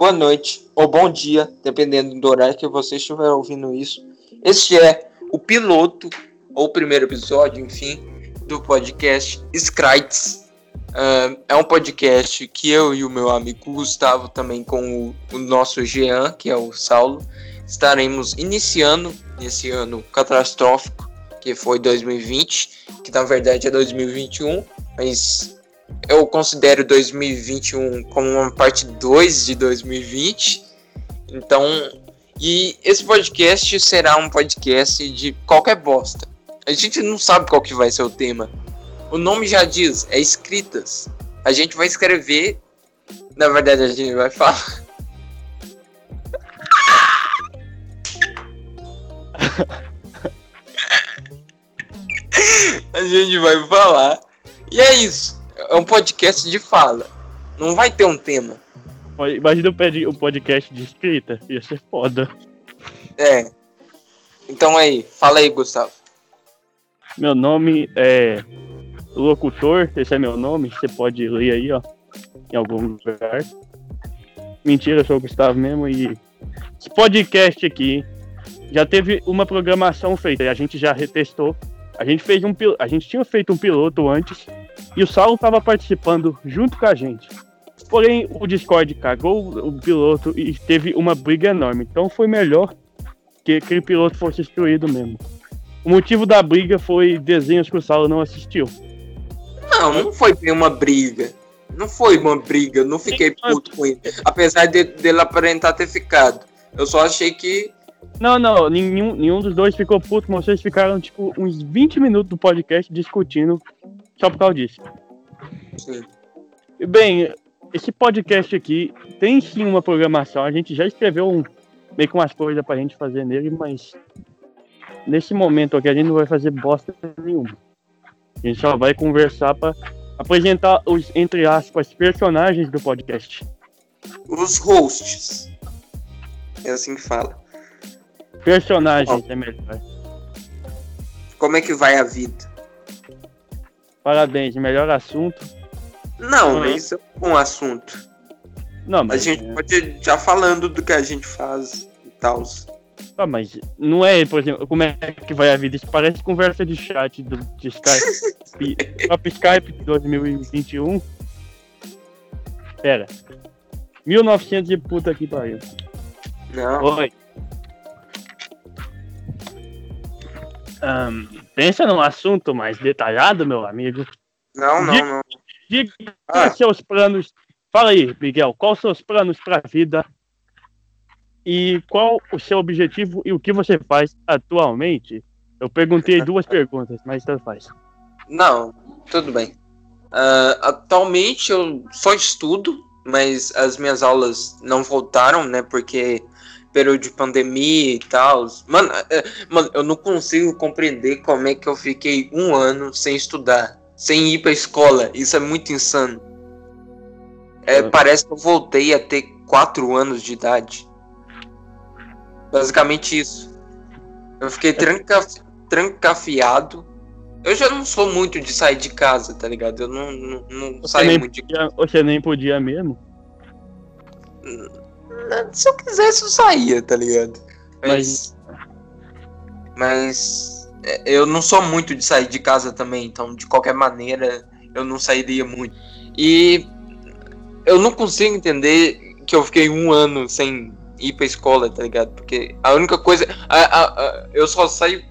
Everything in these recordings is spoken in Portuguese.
boa noite ou bom dia, dependendo do horário que você estiver ouvindo isso. Este é o piloto ou primeiro episódio, enfim, do podcast Scrites. Uh, é um podcast que eu e o meu amigo Gustavo, também com o, o nosso Jean, que é o Saulo, estaremos iniciando nesse ano catastrófico que foi 2020, que na verdade é 2021, mas eu considero 2021 como uma parte 2 de 2020. Então, e esse podcast será um podcast de qualquer bosta. A gente não sabe qual que vai ser o tema. O nome já diz, é escritas. A gente vai escrever, na verdade a gente vai falar. a gente vai falar. E é isso. É um podcast de fala. Não vai ter um tema. Imagina o podcast de escrita. Ia ser foda. É. Então aí, fala aí, Gustavo. Meu nome é Locutor, esse é meu nome. Você pode ler aí, ó. Em algum lugar. Mentira, eu sou o Gustavo mesmo. E esse podcast aqui já teve uma programação feita. E a gente já retestou a gente fez um a gente tinha feito um piloto antes e o Saulo estava participando junto com a gente. Porém, o Discord cagou o piloto e teve uma briga enorme. Então foi melhor que aquele piloto fosse destruído mesmo. O motivo da briga foi desenhos que o Saulo não assistiu. Não, não foi bem uma briga. Não foi uma briga, não fiquei puto com ele. Apesar de, dele aparentar ter ficado. Eu só achei que não, não, nenhum, nenhum dos dois ficou puto, mas vocês ficaram, tipo, uns 20 minutos do podcast discutindo só por causa disso. Sim. Bem, esse podcast aqui tem sim uma programação. A gente já escreveu um, meio com umas coisas pra gente fazer nele, mas nesse momento aqui a gente não vai fazer bosta nenhuma. A gente só vai conversar pra apresentar os, entre aspas, personagens do podcast. Os hosts. É assim que fala. Personagens oh. é melhor. Como é que vai a vida? Parabéns, melhor assunto. Não, isso é um assunto. Não, mas. A gente é... pode já falando do que a gente faz e tal. Ah, mas não é, por exemplo, como é que vai a vida? Isso parece conversa de chat do, de Skype. Top Skype 2021. Pera. 1900 e puta que pariu. Não. Oi. Um, pensa num assunto mais detalhado, meu amigo. Não, não, não. Diga ah. seus planos. Fala aí, Miguel, quais os seus planos para a vida? E qual o seu objetivo e o que você faz atualmente? Eu perguntei duas perguntas, mas tanto faz. Não, tudo bem. Uh, atualmente eu só estudo, mas as minhas aulas não voltaram, né? Porque período de pandemia e tal. Mano, é, mano, eu não consigo compreender como é que eu fiquei um ano sem estudar, sem ir pra escola. Isso é muito insano. É, é. Parece que eu voltei a ter quatro anos de idade. Basicamente isso. Eu fiquei tranca, trancafiado. Eu já não sou muito de sair de casa, tá ligado? Eu não, não, não saio muito de casa. Você nem podia mesmo? Se eu quisesse, eu saía, tá ligado? Mas. Mas. É, eu não sou muito de sair de casa também, então de qualquer maneira eu não sairia muito. E eu não consigo entender que eu fiquei um ano sem ir pra escola, tá ligado? Porque a única coisa. A, a, a, eu só saio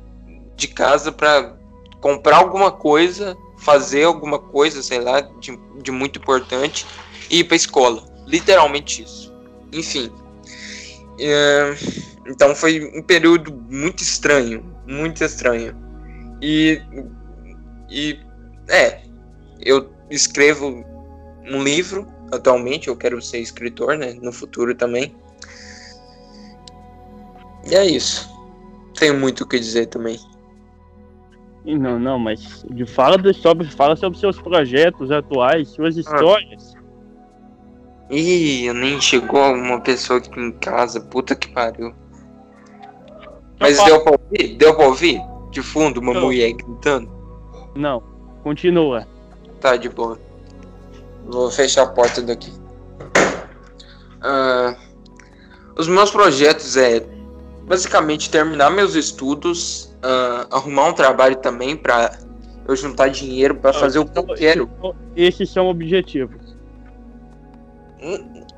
de casa pra comprar alguma coisa, fazer alguma coisa, sei lá, de, de muito importante e ir pra escola. Literalmente isso. Enfim. É, então foi um período muito estranho. Muito estranho. E. E. É. Eu escrevo um livro atualmente. Eu quero ser escritor, né? No futuro também. E é isso. Tenho muito o que dizer também. Não, não, mas fala sobre, fala sobre seus projetos atuais, suas ah. Ih, nem chegou uma pessoa aqui em casa, puta que pariu. Mas não, deu pra ouvir? Deu pra ouvir? De fundo, uma não. mulher gritando? Não, continua. Tá, de boa. Vou fechar a porta daqui. Ah. Os meus projetos é basicamente terminar meus estudos, uh, arrumar um trabalho também para eu juntar dinheiro para fazer o que eu quero. Esses são objetivos.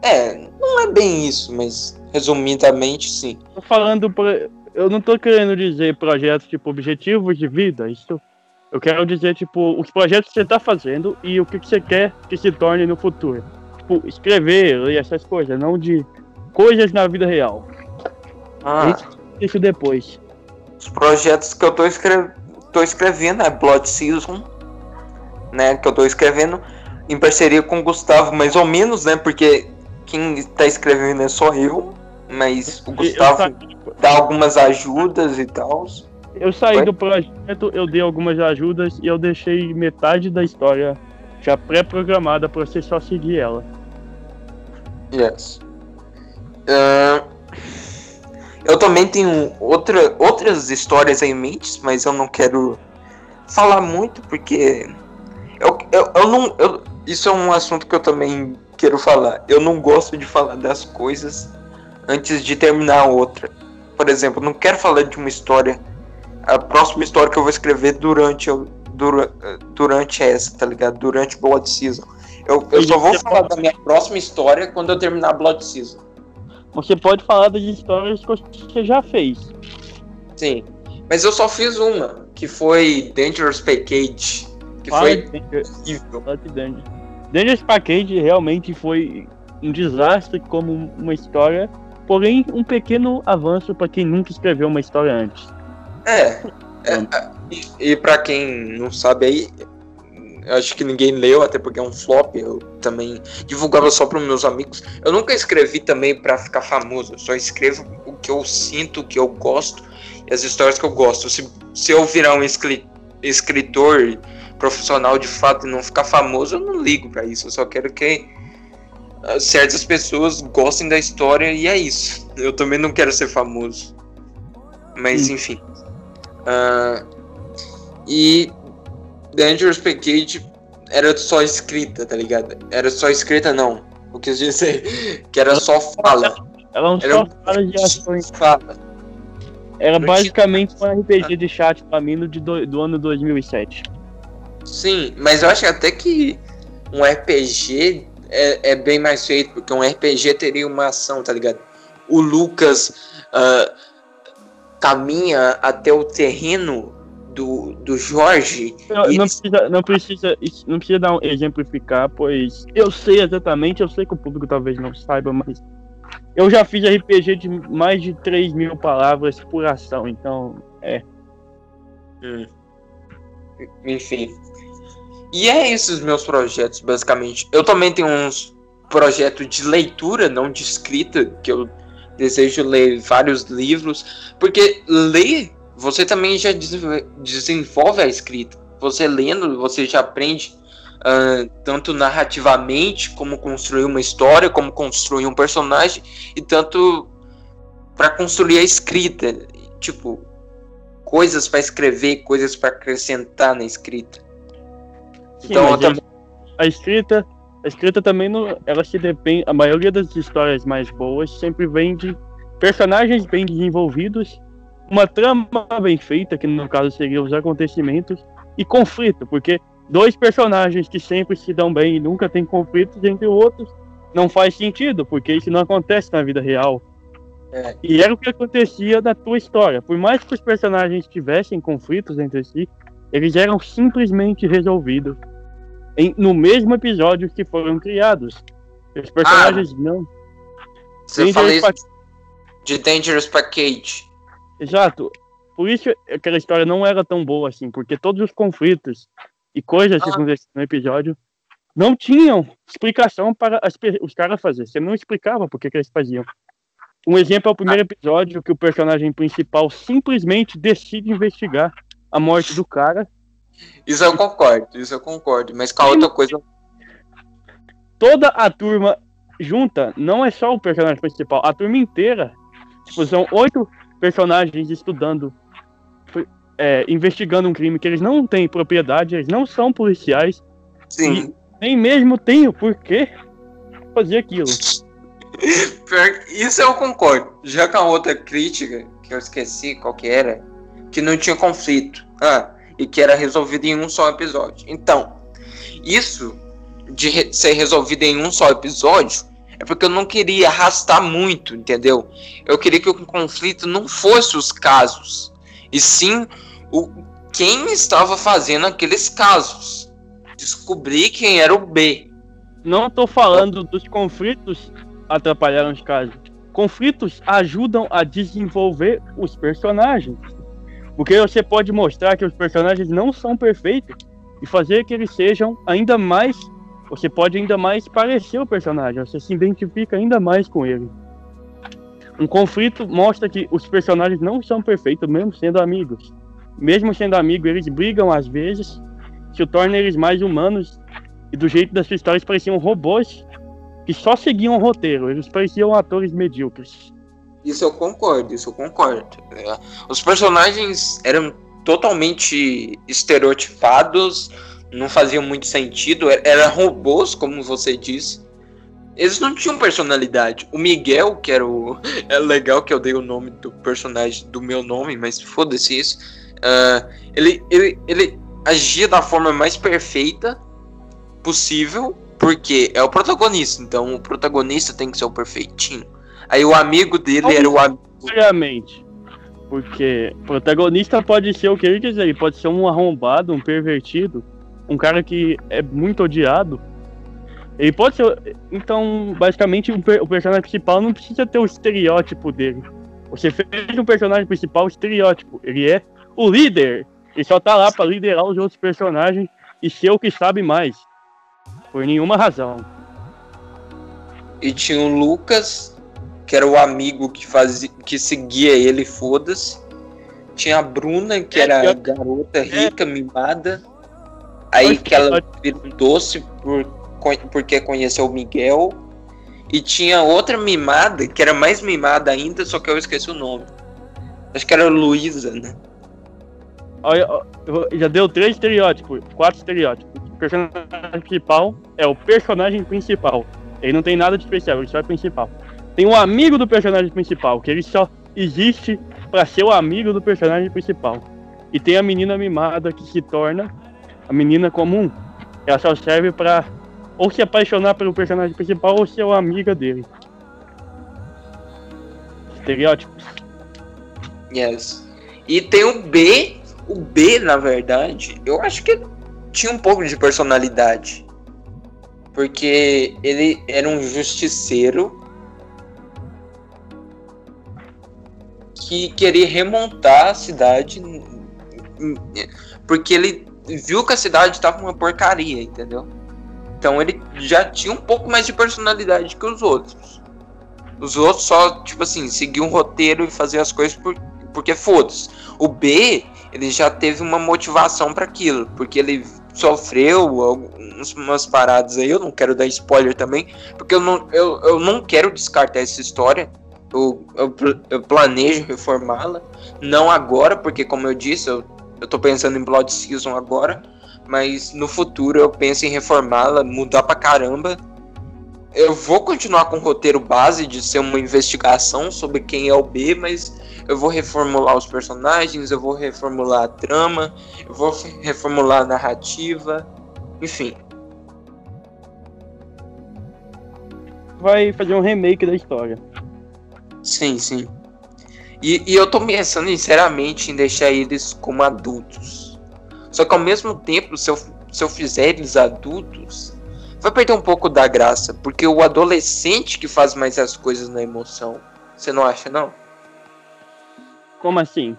É, não é bem isso, mas resumidamente sim. Tô falando, eu não tô querendo dizer projetos tipo objetivos de vida, isso. Eu quero dizer tipo os projetos que você tá fazendo e o que, que você quer que se torne no futuro. Tipo, escrever e essas coisas, não de coisas na vida real. Ah. Isso depois. Os projetos que eu tô, escre... tô escrevendo é Blood Season, né? Que eu tô escrevendo em parceria com o Gustavo, mais ou menos, né? Porque quem tá escrevendo é só eu, mas o Gustavo dá algumas ajudas e tal. Eu saí do projeto, eu dei algumas ajudas e eu deixei metade da história já pré-programada para você só seguir ela. Yes. Uh, eu também tenho outra, outras histórias em mente, mas eu não quero falar muito porque eu, eu, eu não. Eu, isso é um assunto que eu também quero falar. Eu não gosto de falar das coisas antes de terminar outra. Por exemplo, não quero falar de uma história, a próxima história que eu vou escrever durante, dura, durante essa, tá ligado? Durante Blood Season. Eu, eu só vou falar da minha próxima história quando eu terminar Blood Season. Você pode falar das histórias que você já fez. Sim. Mas eu só fiz uma, que foi Dangerous Package. Que foi horrível. Dangerous Package realmente foi um desastre como uma história, porém um pequeno avanço para quem nunca escreveu uma história antes. É. é, é e, e para quem não sabe aí, acho que ninguém leu, até porque é um flop. Eu também divulgava só para meus amigos. Eu nunca escrevi também para ficar famoso. Eu só escrevo o que eu sinto, o que eu gosto e as histórias que eu gosto. Se, se eu virar um escritor profissional de fato e não ficar famoso, eu não ligo para isso. Eu só quero que ah, certas pessoas gostem da história e é isso. Eu também não quero ser famoso. Mas enfim. Uh, e Dangerous Package era só escrita, tá ligado? Era só escrita, não. O que eu dizer que era só fala. Ela não era só fala de ações. Fala. Era basicamente um RPG de chat pra mim do, do ano 2007. Sim, mas eu acho até que um RPG é, é, bem mais feito, porque um RPG teria uma ação, tá ligado? O Lucas uh, caminha até o terreno do, do Jorge. Não, não, precisa, não, precisa, não precisa dar um exemplificar, pois eu sei exatamente, eu sei que o público talvez não saiba, mas eu já fiz RPG de mais de 3 mil palavras por ação, então é. Hum. Enfim. E é esses meus projetos, basicamente. Eu também tenho uns projetos de leitura, não de escrita, que eu desejo ler vários livros, porque ler você também já desenvolve a escrita. Você lendo, você já aprende uh, tanto narrativamente como construir uma história, como construir um personagem e tanto para construir a escrita, tipo coisas para escrever, coisas para acrescentar na escrita. Então também... a escrita, a escrita também não, ela se depende. A maioria das histórias mais boas sempre vem de personagens bem desenvolvidos uma trama bem feita, que no caso seria os acontecimentos, e conflito, porque dois personagens que sempre se dão bem e nunca tem conflitos entre outros, não faz sentido, porque isso não acontece na vida real. É. E era o que acontecia na tua história. Por mais que os personagens tivessem conflitos entre si, eles eram simplesmente resolvidos em, no mesmo episódio que foram criados. Os personagens ah, não. Você falou isso de Dangerous Package. Exato. Por isso aquela história não era tão boa assim, porque todos os conflitos e coisas que ah. aconteciam no episódio não tinham explicação para as, os caras fazer. Você não explicava por que, que eles faziam. Um exemplo é o primeiro ah. episódio que o personagem principal simplesmente decide investigar a morte do cara. Isso eu concordo, isso eu concordo. Mas com a outra coisa. Toda a turma junta, não é só o personagem principal, a turma inteira. Tipo, são oito personagens estudando, é, investigando um crime que eles não têm propriedade, eles não são policiais. Sim. nem mesmo têm o porquê fazer aquilo. Isso eu concordo. Já com a outra crítica, que eu esqueci qual que era, que não tinha conflito. Ah, e que era resolvido em um só episódio. Então, isso de re ser resolvido em um só episódio é porque eu não queria arrastar muito, entendeu? Eu queria que o conflito não fosse os casos, e sim o quem estava fazendo aqueles casos. Descobrir quem era o B. Não estou falando dos conflitos atrapalharam os casos. Conflitos ajudam a desenvolver os personagens. Porque você pode mostrar que os personagens não são perfeitos e fazer que eles sejam ainda mais. Você pode ainda mais parecer o personagem, você se identifica ainda mais com ele. Um conflito mostra que os personagens não são perfeitos, mesmo sendo amigos. Mesmo sendo amigos, eles brigam às vezes, que torna eles mais humanos. E do jeito das histórias pareciam robôs que só seguiam o roteiro, eles pareciam atores medíocres. Isso eu concordo, isso eu concordo. É, os personagens eram totalmente estereotipados, não faziam muito sentido, eram robôs, como você disse. Eles não tinham personalidade. O Miguel, que era o. É legal que eu dei o nome do personagem do meu nome, mas foda-se isso. Uh, ele, ele, ele agia da forma mais perfeita possível, porque é o protagonista. Então o protagonista tem que ser o perfeitinho. Aí o amigo dele era o amigo. Obviamente. Porque o protagonista pode ser o que ele quiser, ele pode ser um arrombado, um pervertido, um cara que é muito odiado. Ele pode ser. Então, basicamente, o personagem principal não precisa ter o estereótipo dele. Você fez um personagem principal estereótipo. Ele é o líder. Ele só tá lá para liderar os outros personagens e ser o que sabe mais. Por nenhuma razão. E tinha o Lucas, que era o amigo que fazia, que seguia ele, foda-se. Tinha a Bruna, que é, era eu... garota é. rica, é. mimada. Aí que ela virou doce por, porque conheceu o Miguel. E tinha outra mimada, que era mais mimada ainda, só que eu esqueci o nome. Acho que era Luísa, né? Olha, já deu três estereótipos, quatro estereótipos. O personagem principal é o personagem principal. Ele não tem nada de especial, ele só é principal. Tem um amigo do personagem principal, que ele só existe para ser o amigo do personagem principal. E tem a menina mimada que se torna a menina comum. Ela só serve para ou se apaixonar pelo personagem principal ou ser uma amiga dele. Estereótipos. Yes. E tem o B. O B, na verdade, eu acho que tinha um pouco de personalidade. Porque ele era um justiceiro que queria remontar a cidade porque ele viu que a cidade estava uma porcaria, entendeu? Então ele já tinha um pouco mais de personalidade que os outros. Os outros só, tipo assim, seguiam um roteiro e faziam as coisas por, porque foda-se. O B, ele já teve uma motivação para aquilo, porque ele sofreu algumas paradas aí, eu não quero dar spoiler também, porque eu não, eu, eu não quero descartar essa história, eu, eu, eu planejo reformá-la. Não agora, porque como eu disse, eu, eu tô pensando em Blood Season agora. Mas no futuro eu penso em reformá-la, mudar pra caramba. Eu vou continuar com o roteiro base de ser uma investigação sobre quem é o B, mas eu vou reformular os personagens, eu vou reformular a trama, eu vou reformular a narrativa, enfim. Vai fazer um remake da história. Sim, sim. E, e eu tô pensando sinceramente em deixar eles como adultos. Só que ao mesmo tempo, se eu, se eu fizer eles adultos, vai perder um pouco da graça. Porque o adolescente que faz mais as coisas na emoção. Você não acha, não? Como assim?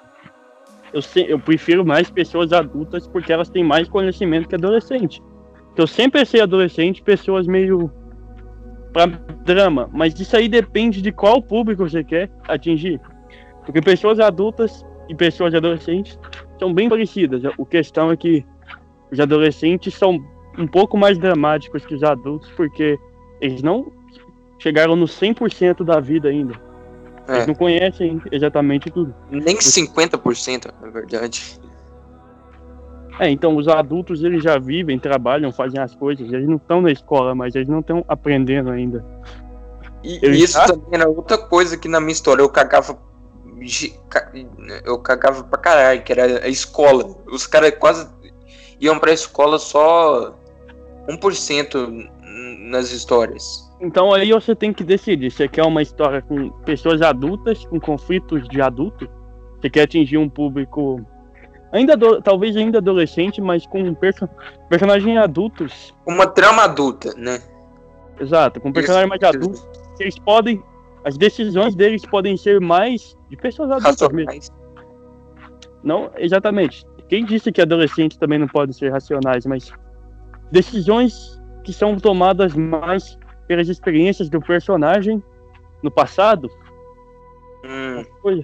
Eu, se, eu prefiro mais pessoas adultas porque elas têm mais conhecimento que adolescente. Eu sempre achei adolescente pessoas meio para drama, mas isso aí depende de qual público você quer atingir. Porque pessoas adultas e pessoas adolescentes são bem parecidas. A questão é que os adolescentes são um pouco mais dramáticos que os adultos, porque eles não chegaram no 100% da vida ainda. É. Eles não conhecem exatamente tudo. Nem 50%, na verdade. É, então os adultos eles já vivem, trabalham, fazem as coisas, eles não estão na escola, mas eles não estão aprendendo ainda. E isso também era outra coisa que na minha história eu cagava. Eu cagava pra caralho, que era a escola. Os caras quase iam pra escola só 1% nas histórias. Então aí você tem que decidir. Você quer uma história com pessoas adultas, com conflitos de adulto? Você quer atingir um público ainda talvez ainda adolescente, mas com perso personagens adultos. Uma trama adulta, né? Exato, com personagens mais adultos. Eles podem. As decisões deles podem ser mais de pessoas adultas mesmo. Não, exatamente. Quem disse que adolescentes também não podem ser racionais, mas decisões que são tomadas mais pelas experiências do personagem no passado. Hum. Os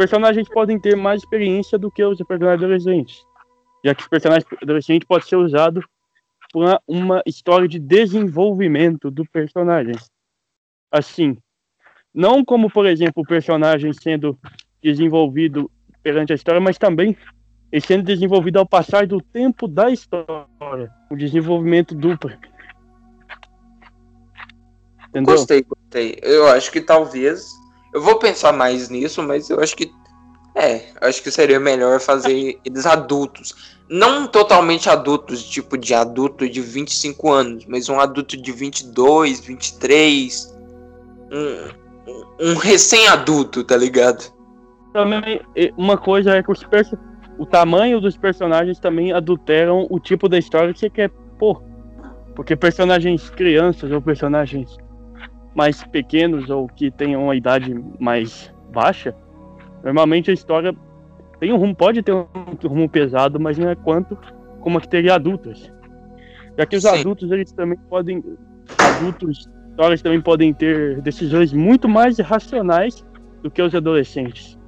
personagens podem ter mais experiência do que os personagens adolescentes, já que os personagens adolescentes podem ser usados para uma história de desenvolvimento do personagem. Assim, não como, por exemplo, o personagem sendo desenvolvido perante a história, mas também sendo desenvolvido ao passar do tempo da história, o desenvolvimento duplo. Entendeu? Gostei, gostei. Eu acho que talvez eu vou pensar mais nisso, mas eu acho que. É, acho que seria melhor fazer eles adultos. Não totalmente adultos, tipo de adulto de 25 anos, mas um adulto de 22, 23. Um, um recém-adulto, tá ligado? Também, uma coisa é que os perso o tamanho dos personagens também adulteram o tipo da história que você quer pôr. Porque personagens crianças ou personagens mais pequenos ou que tenham uma idade mais baixa, normalmente a história tem um rumo, pode ter um rumo pesado, mas não é quanto como a que teria adultos. Já que os Sim. adultos, eles também podem. Adultos, histórias também podem ter decisões muito mais racionais do que os adolescentes.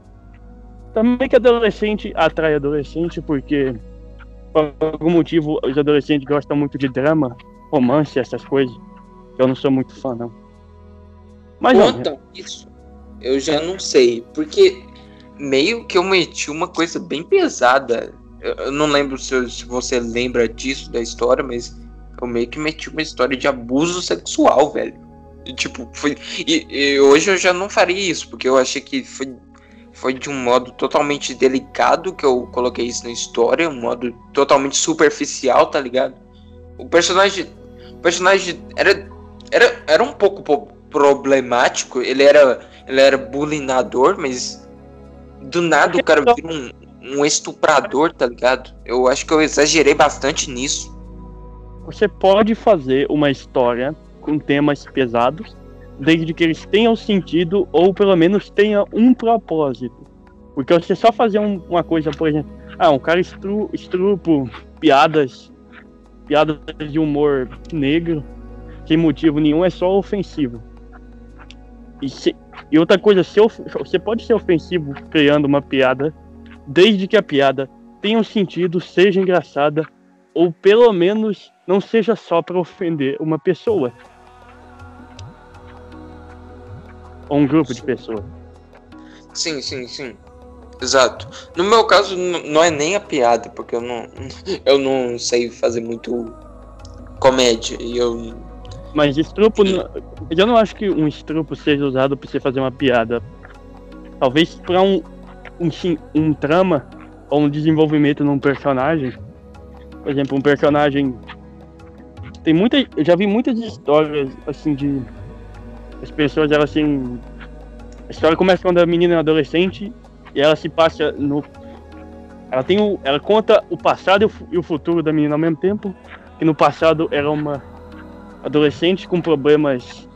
Também que adolescente atrai adolescente, porque por algum motivo os adolescentes gostam muito de drama, romance, essas coisas. Eu não sou muito fã, não. Mas Quanto a isso, eu já não sei. Porque meio que eu meti uma coisa bem pesada. Eu não lembro se, se você lembra disso da história, mas eu meio que meti uma história de abuso sexual, velho. E, tipo, foi. E, e, hoje eu já não faria isso, porque eu achei que foi, foi de um modo totalmente delicado que eu coloquei isso na história, um modo totalmente superficial, tá ligado? O personagem. O personagem era. Era, era um pouco problemático. Ele era, ele era bulinador, mas do nada o cara vira um, um estuprador, tá ligado? Eu acho que eu exagerei bastante nisso. Você pode fazer uma história com temas pesados, desde que eles tenham sentido ou pelo menos tenha um propósito. Porque você só fazer um, uma coisa, por exemplo, ah, um cara estru, estrupo piadas, piadas de humor negro, sem motivo nenhum, é só ofensivo. E, se, e outra coisa, se você pode ser ofensivo criando uma piada, desde que a piada tenha um sentido, seja engraçada, ou pelo menos não seja só para ofender uma pessoa. Ou um grupo de pessoas. Sim, sim, sim. Exato. No meu caso, não é nem a piada, porque eu não, eu não sei fazer muito comédia. E eu mas estrupo, eu não acho que um estrupo seja usado para você fazer uma piada. Talvez para um, um, um trama ou um desenvolvimento num personagem. Por exemplo, um personagem. Tem muita. Eu já vi muitas histórias assim de. As pessoas elas assim. A história começa quando a menina é adolescente e ela se passa no. Ela tem o. Ela conta o passado e o futuro da menina ao mesmo tempo. Que no passado era uma adolescente com problemas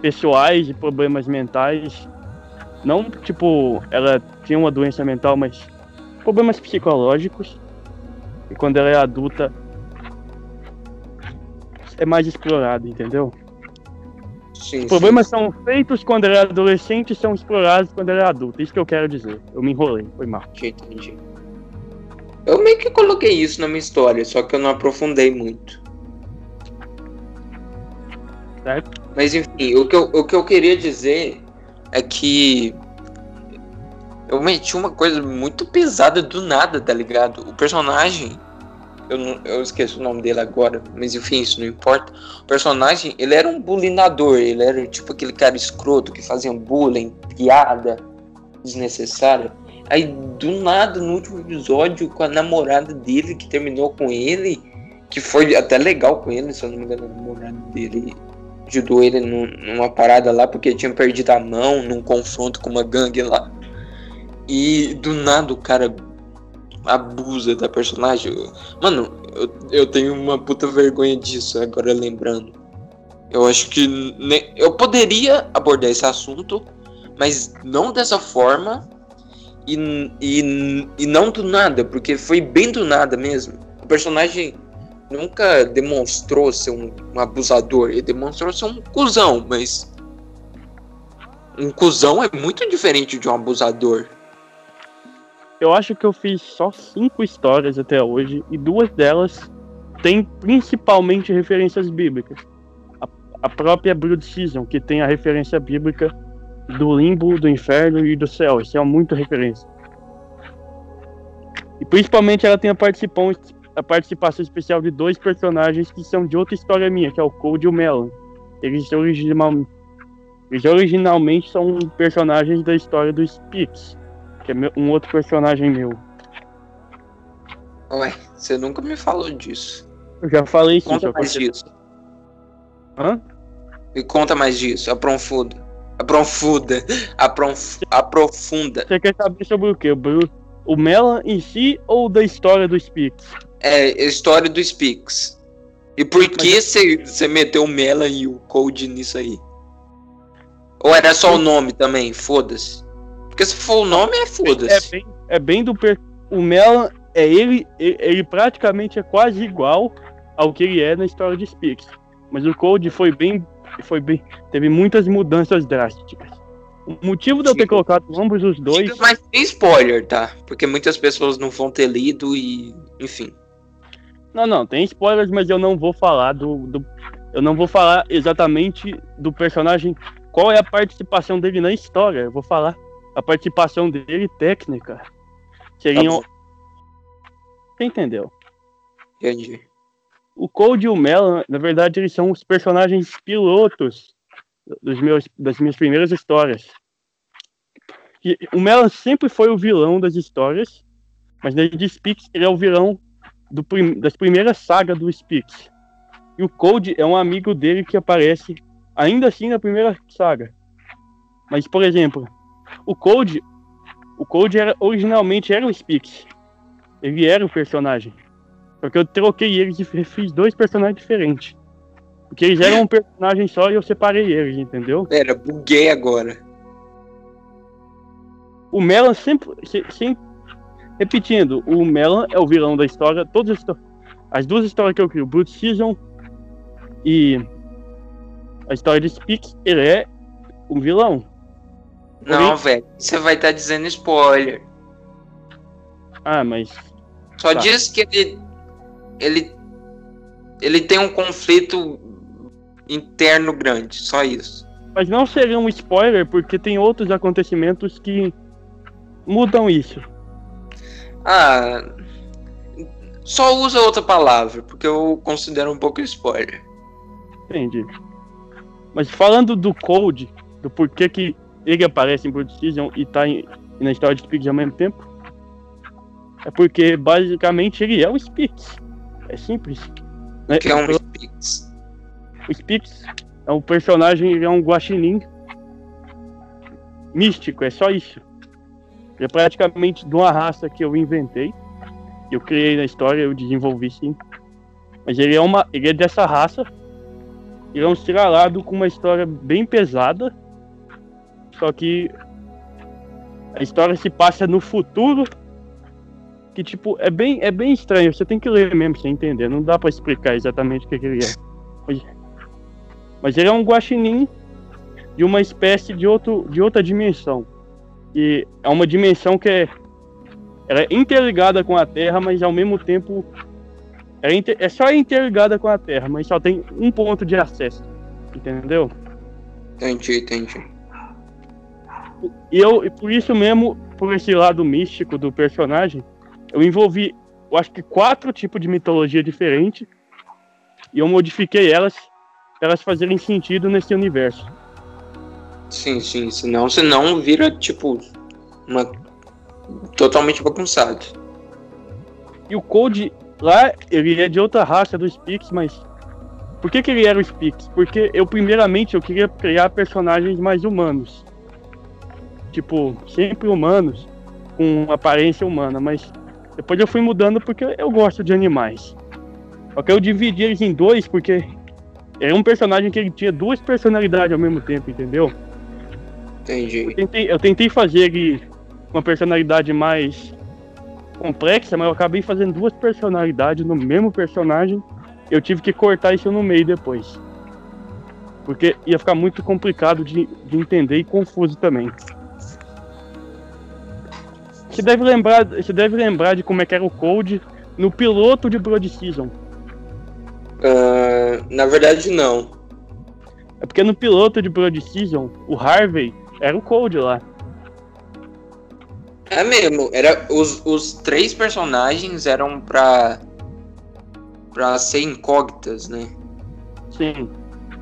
pessoais e problemas mentais. Não, tipo, ela tinha uma doença mental, mas problemas psicológicos. E quando ela é adulta, é mais explorado, entendeu? Sim, Os problemas sim. são feitos quando ela é adolescente e são explorados quando ela é adulta. Isso que eu quero dizer. Eu me enrolei, foi mal. Entendi. Eu meio que coloquei isso na minha história, só que eu não aprofundei muito certo? Mas enfim, o que, eu, o que eu queria dizer é que eu meti uma coisa muito pesada do nada, tá ligado? O personagem, eu, não, eu esqueço o nome dele agora, mas enfim, isso não importa. O personagem, ele era um bulinador, ele era tipo aquele cara escroto que fazia bullying, piada desnecessária. Aí do nada, no último episódio, com a namorada dele que terminou com ele, que foi até legal com ele, se eu não me engano, a namorada dele ajudou ele numa parada lá porque tinha perdido a mão num confronto com uma gangue lá. E do nada o cara abusa da personagem. Mano, eu, eu tenho uma puta vergonha disso agora lembrando. Eu acho que ne... eu poderia abordar esse assunto, mas não dessa forma e, e, e não do nada, porque foi bem do nada mesmo. O personagem nunca demonstrou ser um, um abusador, ele demonstrou ser um cuzão, mas um cuzão é muito diferente de um abusador. Eu acho que eu fiz só cinco histórias até hoje e duas delas têm principalmente referências bíblicas. A, a própria Brood Season, que tem a referência bíblica do limbo, do inferno e do céu. Isso é muito referência. E principalmente ela tem a participação, a participação especial de dois personagens que são de outra história minha, que é o Cold e o Melon. Eles, original, eles originalmente são personagens da história do Spix, que é um outro personagem meu. Ué, você nunca me falou disso. Eu já falei sim. Conta mais disso. Hã? Me conta mais disso, aprofunda. Aprofunda. Aprof... Aprofunda. Você quer saber sobre o quê? O Melon em si ou da história do Spix? É, a história do Spix. E por que você meteu o Mela e o Code nisso aí? Ou era só o nome também? Foda-se. Porque se for o nome, é foda-se. É bem, é bem do. Per... O Mela é ele, ele praticamente é quase igual ao que ele é na história de Spix. Mas o Code foi bem. Foi bem. Teve muitas mudanças drásticas. O motivo de eu ter colocado ambos os dois. Mas tem spoiler, tá? Porque muitas pessoas não vão ter lido e. Enfim. Não, não, tem spoilers, mas eu não vou falar do, do, Eu não vou falar exatamente do personagem. Qual é a participação dele na história? Eu vou falar a participação dele técnica. Seriam. Tá Você entendeu? Entendi. O Cold e o Mel, na verdade, eles são os personagens pilotos dos meus, das minhas primeiras histórias. E o Mel sempre foi o vilão das histórias, mas na Speaks ele é o vilão do, das primeiras sagas do Spix. E o Cold é um amigo dele que aparece ainda assim na primeira saga. Mas, por exemplo, o Cold, o Cold era, originalmente era o Spix. Ele era o personagem. Só que eu troquei eles e fiz dois personagens diferentes. Porque eles eram um personagem só e eu separei eles, entendeu? Pera, buguei agora. O Melon sempre, sempre Repetindo, o Melan é o vilão da história. Todas as, as duas histórias que eu crio, Brute Season e a história de Speak, ele é um vilão. Não, velho, você vai estar tá dizendo spoiler. Ah, mas. Só tá. diz que ele. Ele. Ele tem um conflito interno grande, só isso. Mas não seria um spoiler, porque tem outros acontecimentos que mudam isso. Ah. Só usa outra palavra, porque eu considero um pouco spoiler. Entendi. Mas falando do Code, do porquê que ele aparece em Blood Season e tá em, na história de Spix ao mesmo tempo, é porque basicamente ele é o Spix. É simples. Né? Que é um Spix? O Spix é um personagem, ele é um guaxinim místico, é só isso. É praticamente de uma raça que eu inventei. Eu criei na história, eu desenvolvi sim. Mas ele é uma. Ele é dessa raça. Ele é um estralado com uma história bem pesada. Só que a história se passa no futuro. Que tipo, é bem, é bem estranho. Você tem que ler mesmo você entender. Não dá para explicar exatamente o que, que ele é. Mas, mas ele é um guaxinim de uma espécie de, outro, de outra dimensão. E é uma dimensão que é, ela é interligada com a Terra, mas ao mesmo tempo é, inter, é só interligada com a Terra, mas só tem um ponto de acesso. Entendeu? Entendi, entendi. E eu, e por isso mesmo, por esse lado místico do personagem, eu envolvi eu acho que quatro tipos de mitologia diferentes e eu modifiquei elas para elas fazerem sentido nesse universo. Sim, sim, senão, senão vira tipo uma totalmente bagunçado. E o Code lá, ele é de outra raça do Spix, mas por que, que ele era o Spix? Porque eu primeiramente eu queria criar personagens mais humanos. Tipo, sempre humanos, com aparência humana, mas depois eu fui mudando porque eu gosto de animais. Só que eu dividi eles em dois porque era um personagem que ele tinha duas personalidades ao mesmo tempo, entendeu? Entendi. Eu tentei, eu tentei fazer ele uma personalidade mais complexa, mas eu acabei fazendo duas personalidades no mesmo personagem. Eu tive que cortar isso no meio depois. Porque ia ficar muito complicado de, de entender e confuso também. Você deve lembrar, você deve lembrar de como é que era o Code no piloto de Broad Season. Uh, na verdade, não. É porque no piloto de Broad Season, o Harvey era o Code lá. É mesmo, era, os, os três personagens eram pra, pra ser incógnitas, né? Sim.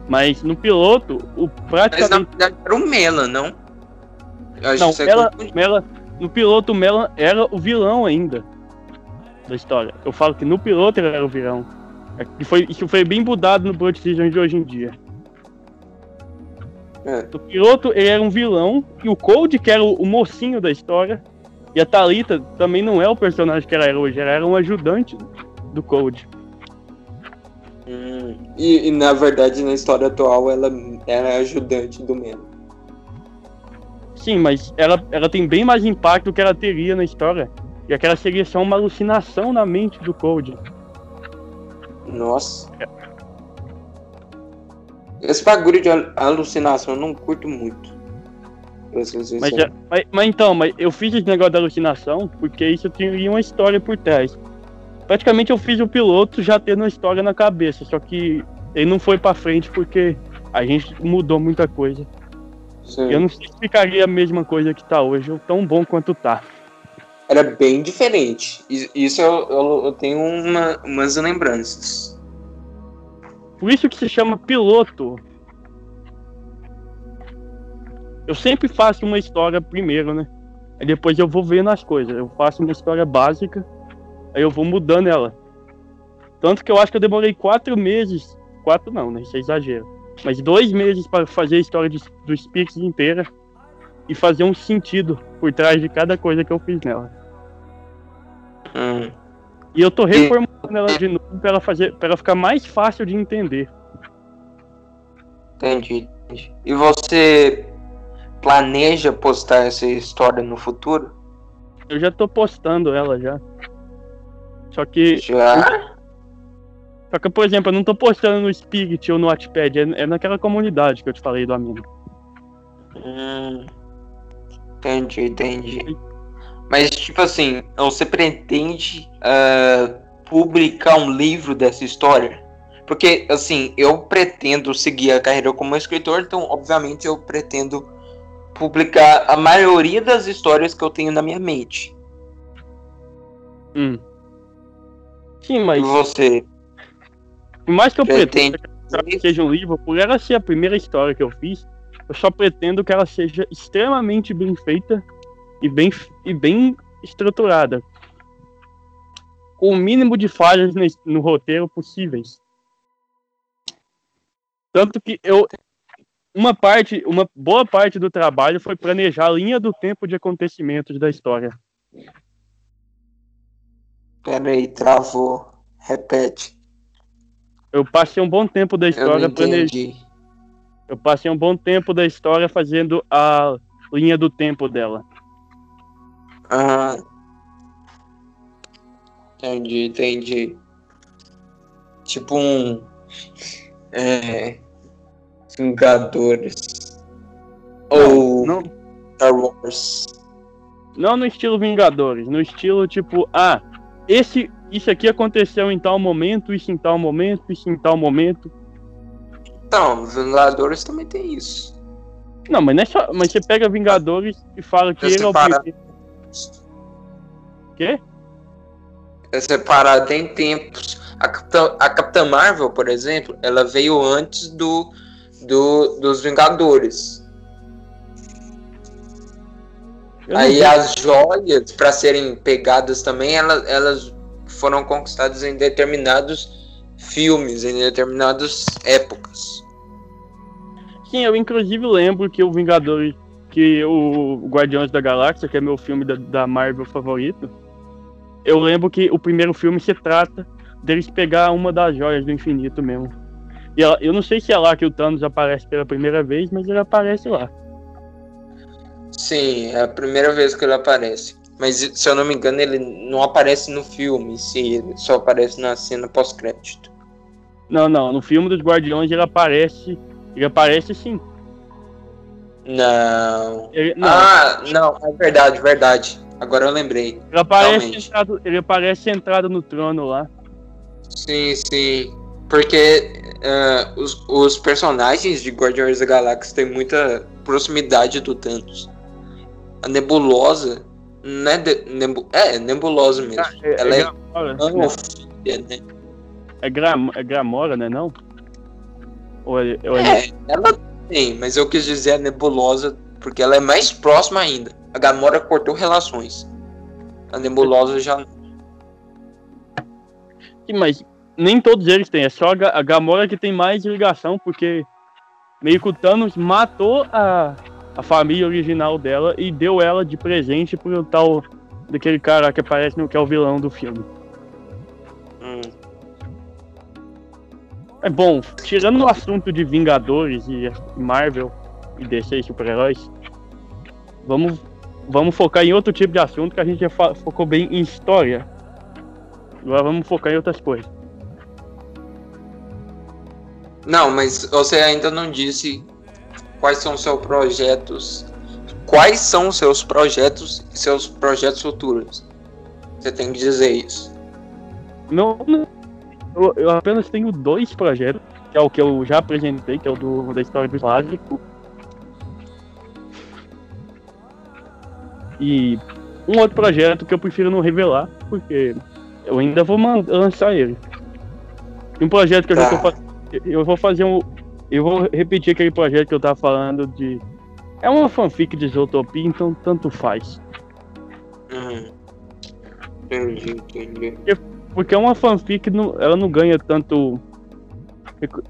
Mas no piloto, o praticamente. Mas na verdade era o Mela, não? não, Mela, Mela, no piloto o Mela era o vilão ainda da história. Eu falo que no piloto ele era o vilão. É foi, isso foi bem mudado no Blood Season de hoje em dia. É. O piloto ele era um vilão e o Cold, que era o, o, mocinho da história, e a Talita também não é o personagem que ela era hoje, ela era um ajudante do Cold. Hum, e, e, na verdade na história atual ela era ajudante do Melo. Sim, mas ela, ela tem bem mais impacto do que ela teria na história. E aquela seria só uma alucinação na mente do Cold. Nossa. Esse bagulho de alucinação eu não curto muito. Mas, já, mas, mas, então, mas eu fiz esse negócio da alucinação porque isso tinha uma história por trás. Praticamente eu fiz o piloto já tendo uma história na cabeça, só que ele não foi para frente porque a gente mudou muita coisa. Sim. Eu não sei se ficaria a mesma coisa que tá hoje, ou tão bom quanto tá era bem diferente. Isso eu, eu, eu tenho uma, umas lembranças. Por isso que se chama piloto. Eu sempre faço uma história primeiro, né? Aí depois eu vou vendo as coisas. Eu faço uma história básica, aí eu vou mudando ela. Tanto que eu acho que eu demorei quatro meses. Quatro não, né? Isso é exagero. Mas dois meses para fazer a história de, do Spix inteira e fazer um sentido por trás de cada coisa que eu fiz nela. Hum. E eu tô reformulando ela de novo pra ela, fazer, pra ela ficar mais fácil de entender. Entendi. E você planeja postar essa história no futuro? Eu já tô postando ela já. Só que. Já? Só que, por exemplo, eu não tô postando no Spirit ou no Wattpad, é, é naquela comunidade que eu te falei do amigo. Hum. Entendi, entendi. Mas, tipo assim, você pretende uh, publicar um livro dessa história? Porque, assim, eu pretendo seguir a carreira como escritor, então, obviamente, eu pretendo publicar a maioria das histórias que eu tenho na minha mente. Hum. Sim, mas. Você? Por mais que eu pretenda que seja um livro, por ela ser a primeira história que eu fiz, eu só pretendo que ela seja extremamente bem feita e bem, e bem estruturada. Com o mínimo de falhas no, roteiro possíveis. Tanto que eu. Uma parte, uma boa parte do trabalho foi planejar a linha do tempo de acontecimentos da história. Peraí, travou. Repete. Eu passei um bom tempo da história planejando. Eu passei um bom tempo da história fazendo a linha do tempo dela. Ah. Entendi, entendi. Tipo um. É. Vingadores. Ou. Não. Star Wars. Não no estilo Vingadores, no estilo tipo, ah, esse, isso aqui aconteceu em tal momento, isso em tal momento, isso em tal momento. Então, Vingadores também tem isso. Não, mas não é só, mas você pega Vingadores e fala que ele é o primeiro. Quê? é separada em tempos. A Capitã, a Capitã Marvel, por exemplo, ela veio antes do, do dos Vingadores. Aí as joias, para serem pegadas também, elas, elas foram conquistadas em determinados filmes, em determinadas épocas. Sim, eu inclusive lembro que o Vingadores, que o Guardiões da Galáxia, que é meu filme da, da Marvel favorito, eu lembro que o primeiro filme se trata deles pegar uma das joias do infinito mesmo. E ela, eu não sei se é lá que o Thanos aparece pela primeira vez, mas ele aparece lá. Sim, é a primeira vez que ele aparece. Mas se eu não me engano, ele não aparece no filme, ele só aparece na cena pós-crédito. Não, não, no filme dos Guardiões ele aparece. Ele aparece sim. Não. Ele, não. Ah, não, é verdade, verdade. Agora eu lembrei. Ele aparece, sentado, ele aparece sentado no trono lá. Sim, sim. Porque uh, os, os personagens de Guardiões da Galáxia têm muita proximidade do Thanos. A Nebulosa não é, de, nebu, é, nebulosa mesmo. Ah, é, Ela é, é, né? É, gram, é Gramora, né? Não? Ou é, ou é, é, ela tem, mas eu quis dizer a nebulosa porque ela é mais próxima ainda. A Gamora cortou relações. A nebulosa já. Sim, mas nem todos eles têm. É só a Gamora que tem mais ligação, porque meio que o Thanos matou a a família original dela e deu ela de presente pro tal daquele cara que aparece no que é o vilão do filme. Hum. É bom, tirando o assunto de Vingadores e Marvel e DC super-heróis, vamos, vamos focar em outro tipo de assunto que a gente já focou bem em história. Agora vamos focar em outras coisas. Não, mas você ainda não disse quais são seus projetos, quais são seus projetos e seus projetos futuros. Você tem que dizer isso. Não, não eu, eu, apenas tenho dois projetos, que é o que eu já apresentei, que é o do, da história do básico. E um outro projeto que eu prefiro não revelar, porque eu ainda vou lançar ele. Um projeto que tá. eu já tô fazendo. Eu vou fazer um, eu vou repetir aquele projeto que eu tava falando de. É uma fanfic de Zootopia, então tanto faz. Uhum. Entendi, entendi. Porque, porque é uma fanfic, não, ela não ganha tanto.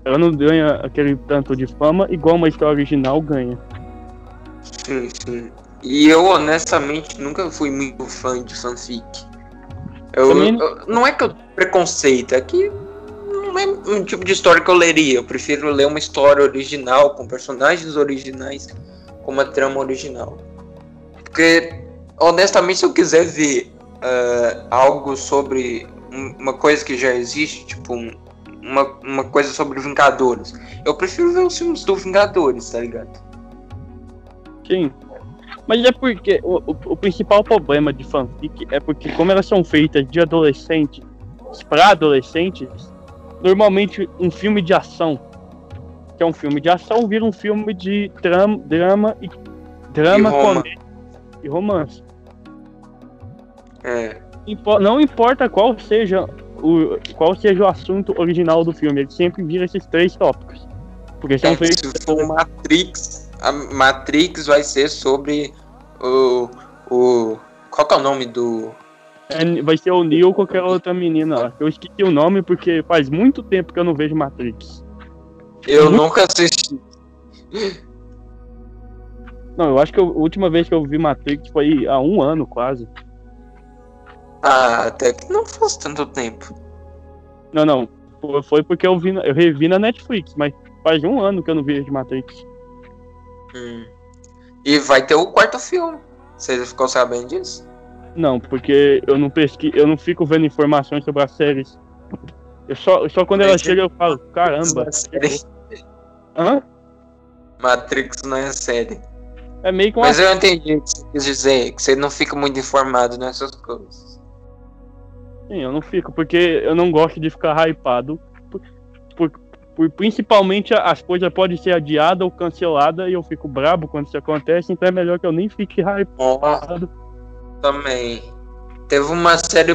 Ela não ganha aquele tanto de fama igual uma história original ganha. Sim, sim. E eu honestamente nunca fui muito fã de fanfic. Eu, eu não é que eu preconceito, é que não é um tipo de história que eu leria. Eu prefiro ler uma história original, com personagens originais, com uma trama original. Porque, honestamente, se eu quiser ver uh, algo sobre uma coisa que já existe, tipo uma, uma coisa sobre Vingadores, eu prefiro ver os filmes do Vingadores, tá ligado? Sim. Mas é porque o, o, o principal problema de fanfic é porque, como elas são feitas de adolescentes para adolescentes, normalmente um filme de ação, que é um filme de ação, vira um filme de drama, drama e drama, e comédia e romance. É. Não importa qual seja o qual seja o assunto original do filme, ele sempre vira esses três tópicos. Porque são é. Se for Matrix, a Matrix vai ser sobre o, o qual que é o nome do é, vai ser o Neo ou qualquer outra menina lá. Eu esqueci o nome porque faz muito tempo que eu não vejo Matrix. Eu muito... nunca assisti. Não, eu acho que a última vez que eu vi Matrix foi há um ano quase. Ah, até que não fosse tanto tempo. Não, não. Foi porque eu vi, eu revi na Netflix, mas faz um ano que eu não vejo Matrix. Hum. E vai ter o quarto filme. Você ficou sabendo disso? Não, porque eu não pesqui, eu não fico vendo informações sobre as séries. Eu só, só quando ela chega eu falo, caramba. É Hã? Matrix não é série. É meio que uma... Mas eu entendi o que você quis dizer, que você não fica muito informado nessas coisas. Sim, eu não fico, porque eu não gosto de ficar hypado. Por, por, por principalmente as coisas podem ser adiadas ou canceladas e eu fico brabo quando isso acontece, então é melhor que eu nem fique hypado. Também. teve uma série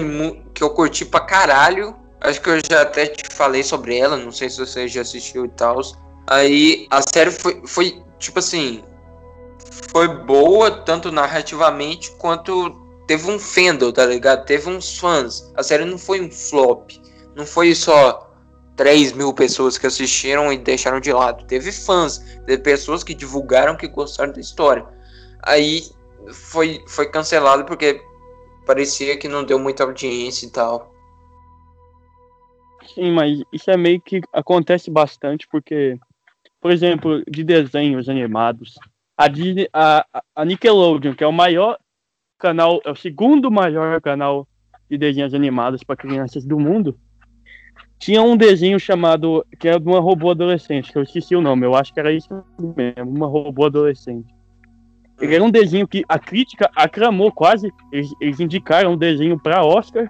que eu curti pra caralho. Acho que eu já até te falei sobre ela, não sei se você já assistiu e tal. Aí a série foi, foi tipo assim, foi boa tanto narrativamente quanto teve um fandom, tá ligado? Teve uns fãs. A série não foi um flop. Não foi só 3 mil pessoas que assistiram e deixaram de lado. Teve fãs, teve pessoas que divulgaram que gostaram da história. Aí foi, foi cancelado porque parecia que não deu muita audiência e tal. Sim, mas isso é meio que acontece bastante porque, por exemplo, de desenhos animados, a, Disney, a, a Nickelodeon, que é o maior canal, é o segundo maior canal de desenhos animados para crianças do mundo, tinha um desenho chamado, que era de uma robô adolescente, que eu esqueci o nome, eu acho que era isso mesmo, uma robô adolescente. Ele era um desenho que a crítica aclamou quase, eles, eles indicaram o desenho para Oscar,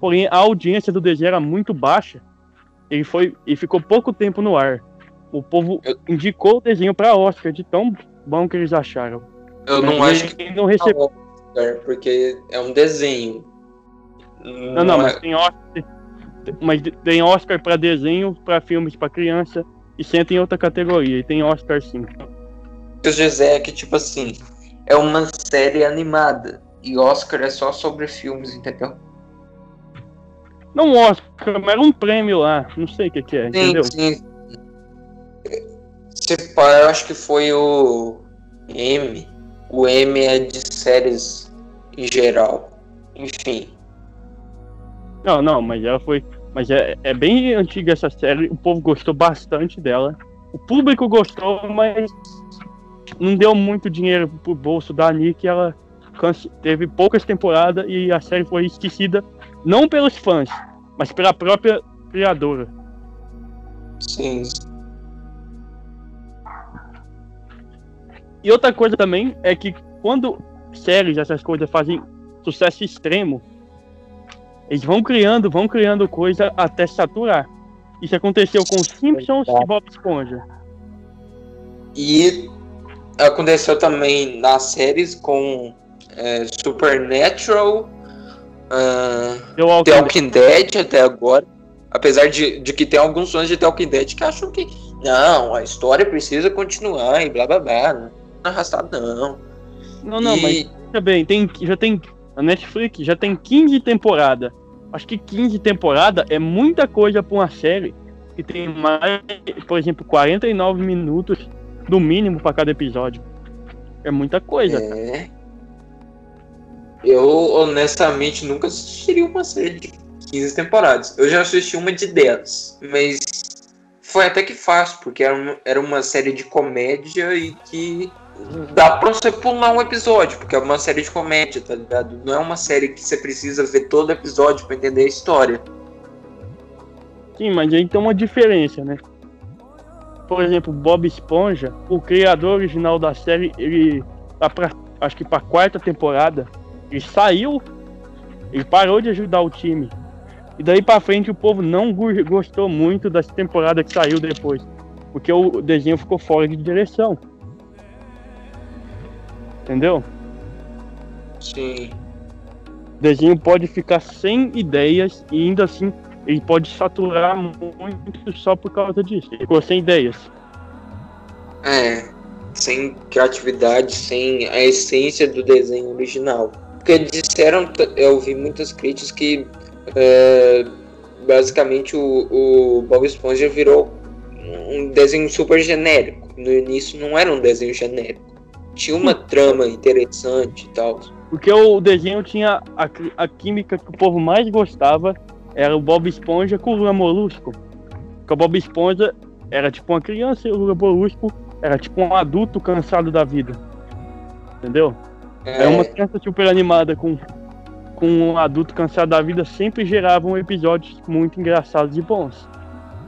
porém a audiência do desenho era muito baixa. Ele foi e ficou pouco tempo no ar. O povo indicou o desenho para Oscar de tão bom que eles acharam. Eu não acho que não recebeu porque é um desenho. Não, não, não mas é... tem Oscar, mas tem Oscar para desenho, para filmes para criança e senta em outra categoria. E tem Oscar sim. O José é que tipo assim, é uma série animada e Oscar é só sobre filmes, entendeu? Não Oscar, mas era um prêmio lá, não sei o que, que é, sim, entendeu? Sim. eu acho que foi o M. O M é de séries em geral. Enfim. Não, não, mas ela foi. Mas é, é bem antiga essa série, o povo gostou bastante dela. O público gostou, mas não deu muito dinheiro pro bolso da Nick. Ela teve poucas temporadas e a série foi esquecida, não pelos fãs, mas pela própria criadora. Sim. E outra coisa também é que quando séries, essas coisas fazem sucesso extremo, eles vão criando, vão criando coisa até saturar. Isso aconteceu com Simpsons e Bob Esponja. E aconteceu também nas séries com é, Supernatural, uh, The, Walking, The Walking Dead. Dead até agora. Apesar de, de que tem alguns fãs de The Walking Dead que acham que não, a história precisa continuar e blá blá blá. Não é arrastado, não. Não, não, e... mas também tem, já tem. A Netflix já tem 15 temporadas acho que 15 temporadas é muita coisa para uma série que tem mais, por exemplo, 49 minutos no mínimo para cada episódio. É muita coisa. É. Eu honestamente nunca assistiria uma série de 15 temporadas. Eu já assisti uma de 10, mas foi até que fácil, porque era uma, era uma série de comédia e que dá pra você pular um episódio, porque é uma série de comédia, tá ligado? Não é uma série que você precisa ver todo episódio para entender a história. Sim, mas aí tem uma diferença, né? Por exemplo, Bob Esponja, o criador original da série, ele tá pra, acho que pra quarta temporada, ele saiu, ele parou de ajudar o time. E daí pra frente o povo não gostou muito dessa temporada que saiu depois. Porque o desenho ficou fora de direção. Entendeu? Sim. O desenho pode ficar sem ideias e ainda assim ele pode saturar muito só por causa disso. Ele ficou sem ideias. É, sem criatividade, sem a essência do desenho original. Porque disseram, eu ouvi muitas críticas que é, basicamente o, o Bob Esponja virou um desenho super genérico. No início não era um desenho genérico tinha uma trama interessante e tal. Porque o desenho tinha a, a química que o povo mais gostava era o Bob Esponja com o Lula Molusco. Porque o Bob Esponja era tipo uma criança e o Lula Molusco era tipo um adulto cansado da vida. Entendeu? É, é uma criança super animada com, com um adulto cansado da vida sempre geravam episódios muito engraçados e bons.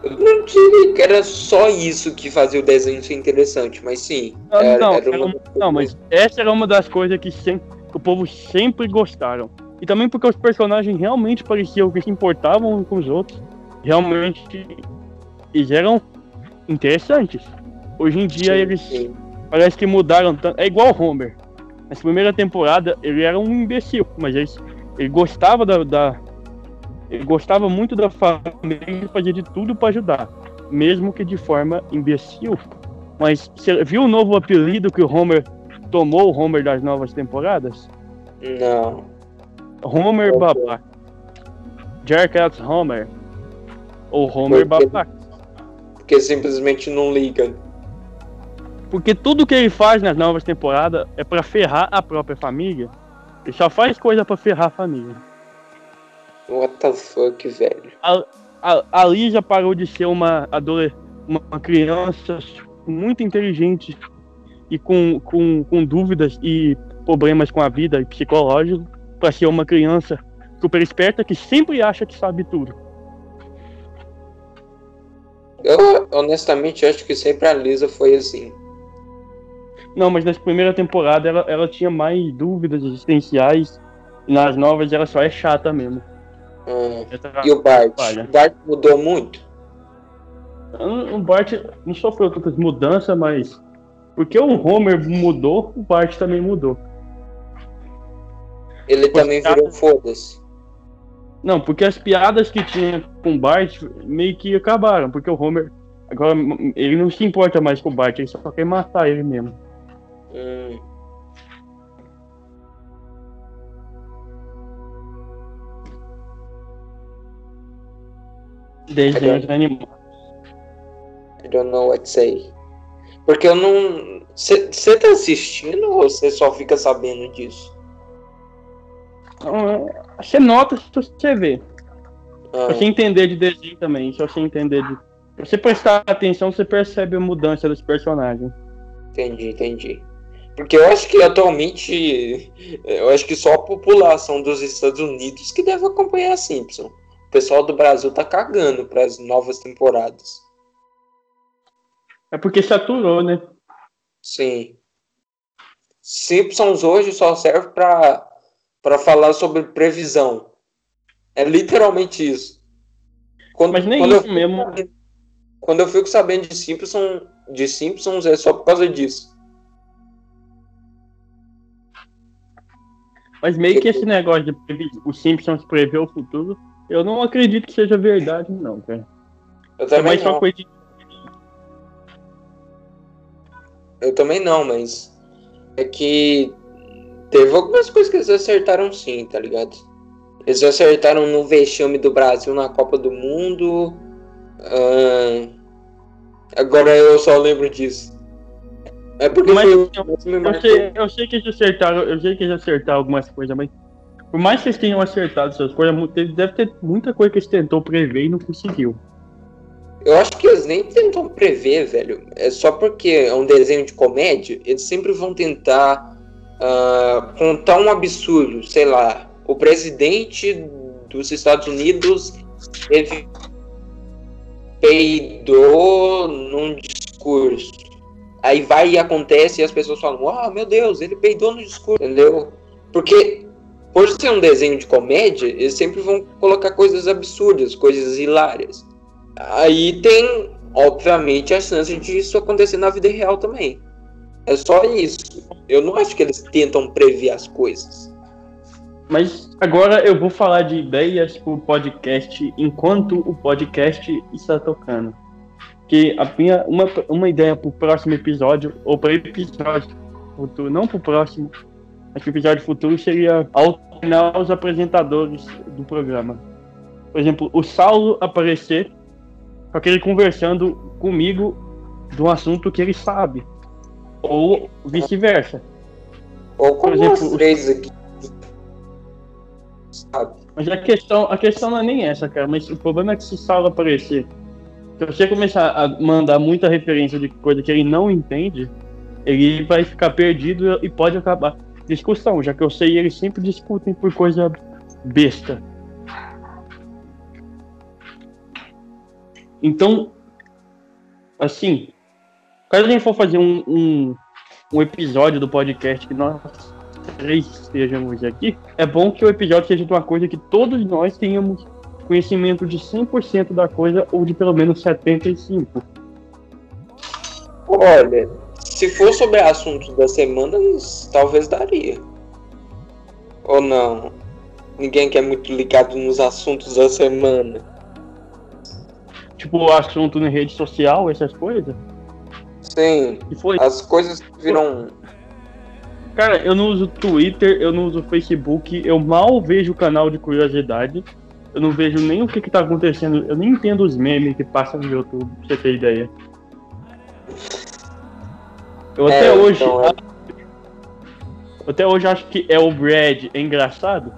Eu não diria que era só isso que fazia o desenho ser interessante, mas sim. Não, era, não, era uma... não, mas essa era uma das coisas que sempre, o povo sempre gostaram. E também porque os personagens realmente pareciam que se importavam com os outros. Realmente eles eram interessantes. Hoje em dia sim, eles sim. parece que mudaram tanto. É igual o Homer. Nessa primeira temporada ele era um imbecil, mas eles Ele gostava da, da ele gostava muito da família e fazia de tudo para ajudar, mesmo que de forma imbecil. Mas você viu o novo apelido que o Homer tomou, o Homer das novas temporadas? Não. Homer foi? Babaca. Jackass Homer. Ou Homer Por quê? Babaca. Porque simplesmente não liga. Porque tudo que ele faz nas novas temporadas é pra ferrar a própria família. Ele só faz coisa pra ferrar a família. What the fuck, velho? A, a, a Lee já parou de ser uma, adole- uma, criança muito inteligente e com, com, com dúvidas e problemas com a vida e psicológico pra ser uma criança super esperta que sempre acha que sabe tudo. Eu honestamente acho que sempre a Lisa foi assim. Não, mas nas primeiras temporadas ela, ela tinha mais dúvidas existenciais e nas novas ela só é chata mesmo. Essa- E o Bart? O Bart mudou muito? O Bart não sofreu tantas mudanças, mas. Porque o Homer mudou, o Bart também mudou. Ele também Os virou foda-se. Não, porque as piadas que tinha com o Bart meio que acabaram, porque o Homer. Agora ele não se importa mais com o Bart, ele só quer matar ele mesmo. Hum, Desenhos animados. I don't know what to say. Porque eu não. Você tá assistindo ou você só fica sabendo disso? Então, é, Você nota se você vê. Ah, Se você entender de desenho também, se você entender de. Se você prestar atenção, você percebe a mudança dos personagens. entendi, entendi. Porque eu acho que atualmente. Eu acho que só a população dos Estados Unidos que deve acompanhar a Simpson. O pessoal do Brasil tá cagando para as novas temporadas. É porque saturou, né? Sim. Simpsons hoje só serve pra para falar sobre previsão. É literalmente isso. Quando, Mas nem quando isso eu, mesmo. Quando eu fico sabendo de Simpsons, de Simpsons é só por causa disso. Mas meio que esse negócio de previ- os Simpsons prever o futuro, eu não acredito que seja verdade, não, cara. Eu É também mais só não. coisa de. Eu também não, mas é que teve algumas coisas que eles acertaram sim, tá ligado? Eles acertaram no vexame do Brasil na Copa do Mundo. Ah, agora eu só lembro disso. É porque Mas, foi Eu marcou. sei, eu sei que eles acertaram, eu sei que eles acertaram algumas coisas, mas por mais que eles tenham acertado essas coisas, deve ter muita coisa que eles tentou prever e não conseguiu. Eu acho que eles nem tentam prever, velho. É só porque é um desenho de comédia, eles sempre vão tentar ah, contar um absurdo. Sei lá, o presidente dos Estados Unidos teve peidou num discurso. Aí vai e acontece e as pessoas falam, ah, meu Deus, ele peidou no discurso, entendeu? Porque por ser um desenho de comédia, eles sempre vão colocar coisas absurdas, coisas hilárias. Aí tem, obviamente, a chance disso acontecer na vida real também. É só isso. Eu não acho que eles tentam prever as coisas. Mas agora eu vou falar de ideias pro podcast enquanto o podcast está tocando. Que a minha, uma, uma ideia pro próximo episódio, ou para episódio futuro, não pro próximo, mas pro episódio futuro seria alternar os apresentadores do programa. Por exemplo, o Saulo aparecer com aquele conversando comigo de um assunto que ele sabe. Ou vice-versa. Ou como exemplo, nós os- três aqui. Sabe? Mas a questão, a questão não é nem essa, cara. Mas o problema é que se o Saulo aparecer, se você começar a mandar muita referência de coisa que ele não entende, ele vai ficar perdido e pode acabar discussão, já que eu sei eles sempre discutem por coisa besta. Então, assim, caso a gente for fazer um, um, um episódio do podcast que nós três estejamos aqui, é bom que o episódio seja de uma coisa que todos nós tenhamos conhecimento de 100% da coisa ou de pelo menos 75%. Olha, se for sobre assuntos da semana, talvez daria. Ou não? ninguém que é muito ligado nos assuntos da semana. Tipo, assunto na rede social, essas coisas? Sim. E foi. As coisas viram. Cara, eu não uso Twitter, eu não uso Facebook, eu mal vejo o canal de curiosidade. Eu não vejo nem o que, que tá acontecendo. Eu nem entendo os memes que passam no YouTube, pra você ter ideia. Eu É, até hoje. então, é. eu Até hoje acho que é o Brad é engraçado.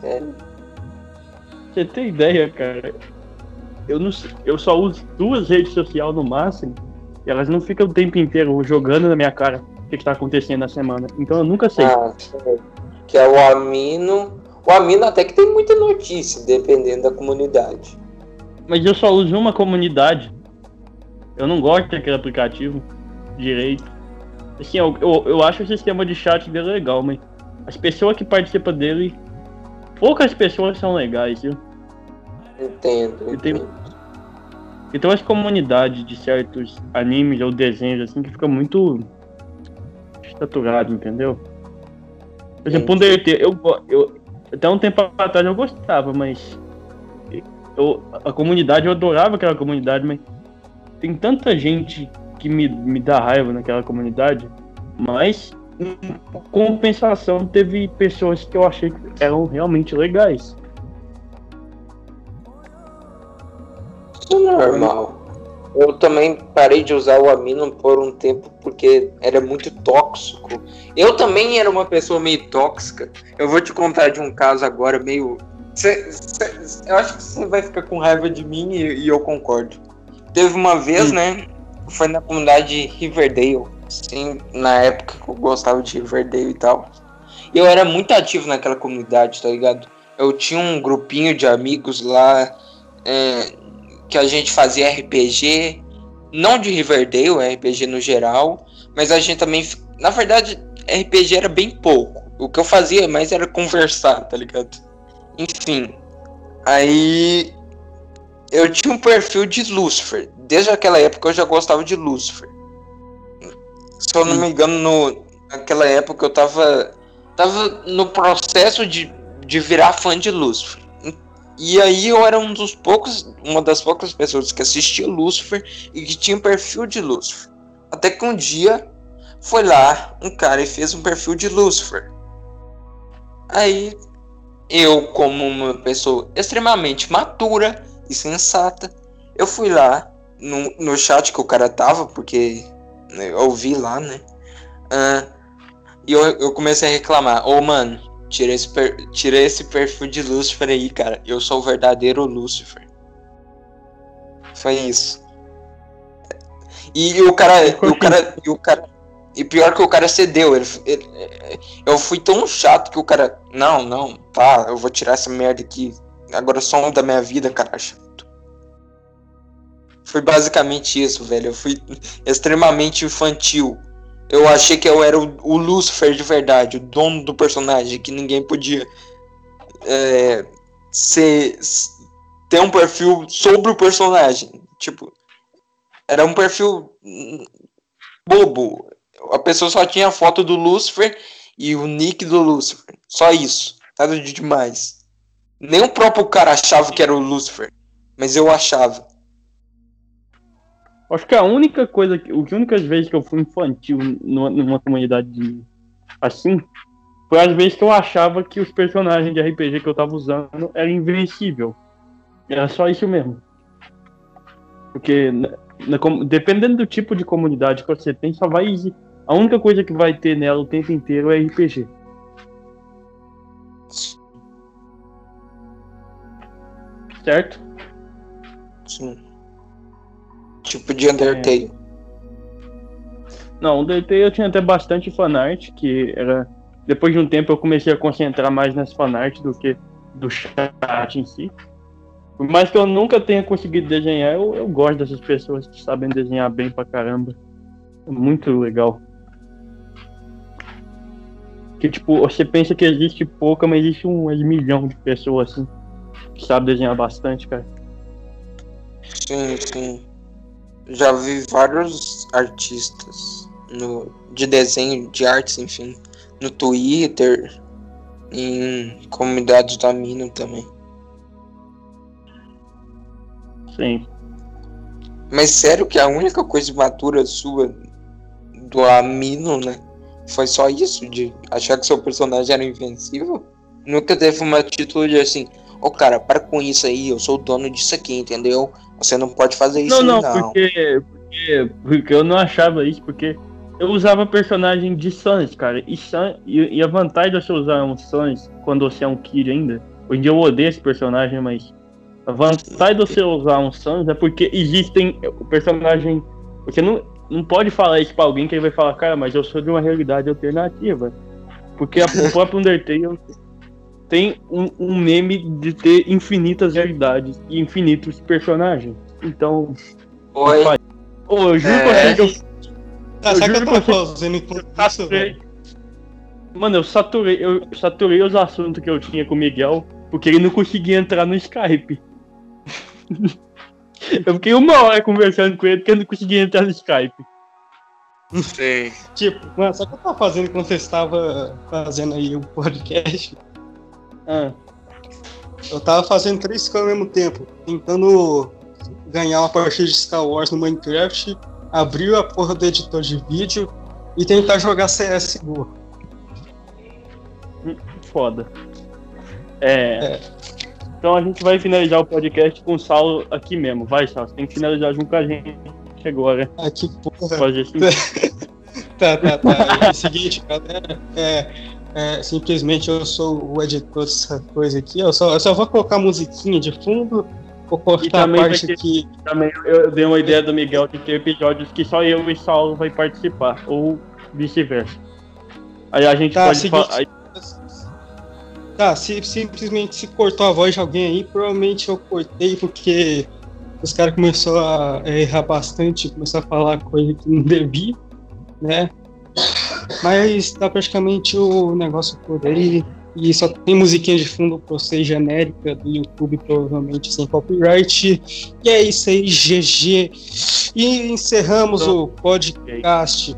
Sério? Você tem ideia, cara? Eu, não, eu só uso duas redes sociais no máximo. E elas não ficam o tempo inteiro jogando na minha cara o que, que tá acontecendo na semana. Então eu nunca sei. Ah, sei. que é o Amino. O Amino até que tem muita notícia, dependendo da comunidade. Mas eu só uso uma comunidade. Eu não gosto daquele aplicativo direito. Assim, eu, eu, eu acho o sistema de chat dele legal, mas as pessoas que participam dele, poucas pessoas são legais, viu? Entendo. Entendo. Então as comunidades de certos animes ou desenhos assim que fica muito saturado, entendeu? Por exemplo, um DRT, eu, eu até um tempo atrás eu gostava, mas eu, a comunidade, eu adorava aquela comunidade, mas tem tanta gente que me, me dá raiva naquela comunidade, mas em compensação teve pessoas que eu achei que eram realmente legais. Isso é normal. Eu também parei de usar o Amino por um tempo porque era muito tóxico. Eu também era uma pessoa meio tóxica. Eu vou te contar de um caso agora meio. Cê- cê- eu acho que você vai ficar com raiva de mim e, e eu concordo. Teve uma vez, Hum. né? Foi na comunidade de Riverdale. Sim, na época que eu gostava de Riverdale e tal. E eu era muito ativo naquela comunidade, tá ligado? Eu tinha um grupinho de amigos lá. é, que a gente fazia RPG, não de Riverdale, RPG no geral, mas a gente também, na verdade, RPG era bem pouco. O que eu fazia mais era conversar, tá ligado? Enfim, aí eu tinha um perfil de Lucifer. Desde aquela época eu já gostava de Lucifer. Se eu não me engano, no, naquela época eu tava, tava no processo de, de virar fã de Lucifer. E aí eu era um dos poucos, uma das poucas pessoas que assistia Lucifer e que tinha um perfil de Lucifer. Até que um dia foi lá um cara e fez um perfil de Lucifer. Aí eu, como uma pessoa extremamente matura e sensata, eu fui lá no, no chat que o cara tava, porque eu vi lá, né? Ah, e eu, eu comecei a reclamar, ô mano, Tira esse, per- tira esse perfil de Lucifer aí, cara. Eu sou o verdadeiro Lucifer. Foi isso. E, o cara. E o cara. E o cara. E pior que o cara cedeu. Ele, ele- eu fui tão chato que o cara. Não, não, tá, eu vou tirar essa merda aqui. Agora sou um da minha vida, cara. Foi basicamente isso, velho. Eu fui extremamente infantil. Eu achei que eu era o, o Lucifer de verdade, o dono do personagem, que ninguém podia é, ser, ter um perfil sobre o personagem. Tipo, era um perfil hum, bobo. A pessoa só tinha a foto do Lucifer e o nick do Lucifer. Só isso. Nada de demais. Nem o próprio cara achava que era o Lucifer. Mas eu achava. Acho que a única coisa, que- que únicas vezes que eu fui infantil numa, numa comunidade de- assim, foi as vezes que eu achava que os personagens de RPG que eu tava usando eram invencível. Era só isso mesmo. Porque na- na com- dependendo do tipo de comunidade que você tem, só vai a única coisa que vai ter nela o tempo inteiro é RPG. Certo? Sim. Tipo de Undertale. Não, o DT eu tinha até bastante fanart, que era. Depois de um tempo eu comecei a concentrar mais nas fanart do que do chat em si. Por mais que eu nunca tenha conseguido desenhar, eu, eu gosto dessas pessoas que sabem desenhar bem pra caramba. É muito legal. Que tipo, você pensa que existe pouca, mas existe um milhão de pessoas assim que sabem desenhar bastante, cara. Sim, sim. Já vi vários artistas no, de desenho, de artes, enfim, no Twitter, em comunidades da mina também. Sim. Mas sério que a única coisa imatura sua do Amino, né? Foi só isso, de achar que seu personagem era invencível? Nunca teve uma atitude assim, ô oh, cara, para com isso aí, eu sou o dono disso aqui, entendeu? Você não pode fazer isso não, não. Não, porque, porque, porque eu não achava isso, porque eu usava personagem de Suns, cara. E, Sun, e, e, a vantagem de você usar um Suns quando você é um Kid ainda. Hoje em dia eu odeio esse personagem, mas a vantagem de você usar um Suns é porque existem. O personagem. Você não, não pode falar isso pra alguém que ele vai falar, cara, mas eu sou de uma realidade alternativa. Porque a, o próprio Undertale tem um, um, meme de ter infinitas realidades e infinitos personagens. Então. Oi. Ô, eu juro é... pra você que eu ah, sabe que eu tava fazendo isso? Mano, eu saturei, eu saturei os assuntos que eu tinha com o Miguel, porque ele não conseguia entrar no Skype. eu fiquei uma hora conversando com ele porque eu não conseguia entrar no Skype. Sim. tipo, mano, sabe o que eu tava fazendo quando você estava fazendo aí o podcast? Ah. Eu tava fazendo três coisas ao mesmo tempo, tentando ganhar uma partida de Star Wars no Minecraft abrir a porra do editor de vídeo e tentar jogar CSGO. Foda. É, é. Então a gente vai finalizar o podcast com o Saulo aqui mesmo. Vai, Saulo, você tem que finalizar junto com a gente agora. Ah, que porra. Pode assim. tá, tá, tá. É o seguinte, galera. É, é, simplesmente eu sou o editor dessa coisa aqui. Eu só, eu só vou colocar musiquinha de fundo Vou cortar a parte ter, que. Também eu dei uma ideia do Miguel de ter episódios que só eu e Saulo vai participar, ou vice-versa. Aí a gente tá, pode seguinte... falar. Tá, se simplesmente se cortou a voz de alguém aí, provavelmente eu cortei porque os caras começaram a errar bastante, começaram a falar coisa que não devia, né? Mas tá praticamente o negócio por aí. E só tem musiquinha de fundo pra você genérica do YouTube, provavelmente sem copyright. E é isso aí, GG. E encerramos o podcast.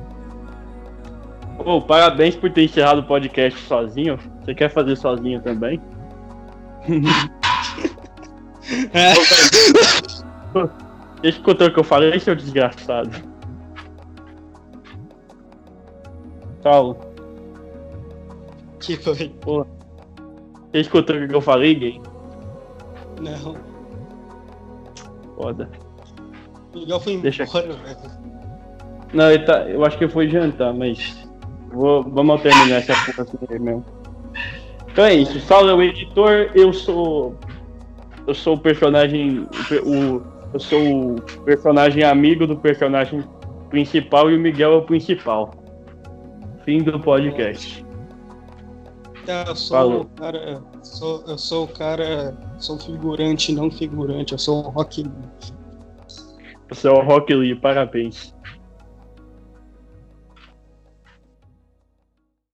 Oh, parabéns por ter encerrado o podcast sozinho. Você quer fazer sozinho também? é. Deixa eu contar o que eu falei, seu desgraçado. Paulo. Que foi? Você escutou o que eu falei, gay? Não. Foda. O Miguel foi embora, Deixa... velho. Não, ele tá, eu acho que foi jantar, mas. Vou, vamos terminar essa porra assim mesmo. Então é isso. Saulo é o editor, eu sou. Eu sou o personagem. O, eu sou o personagem amigo do personagem principal e o Miguel é o principal. Fim do podcast. Eu sou Falou. o cara. Sou, eu sou o cara. Sou figurante, não figurante. Eu sou o Rock Lee. Você é o Rock Lee, parabéns.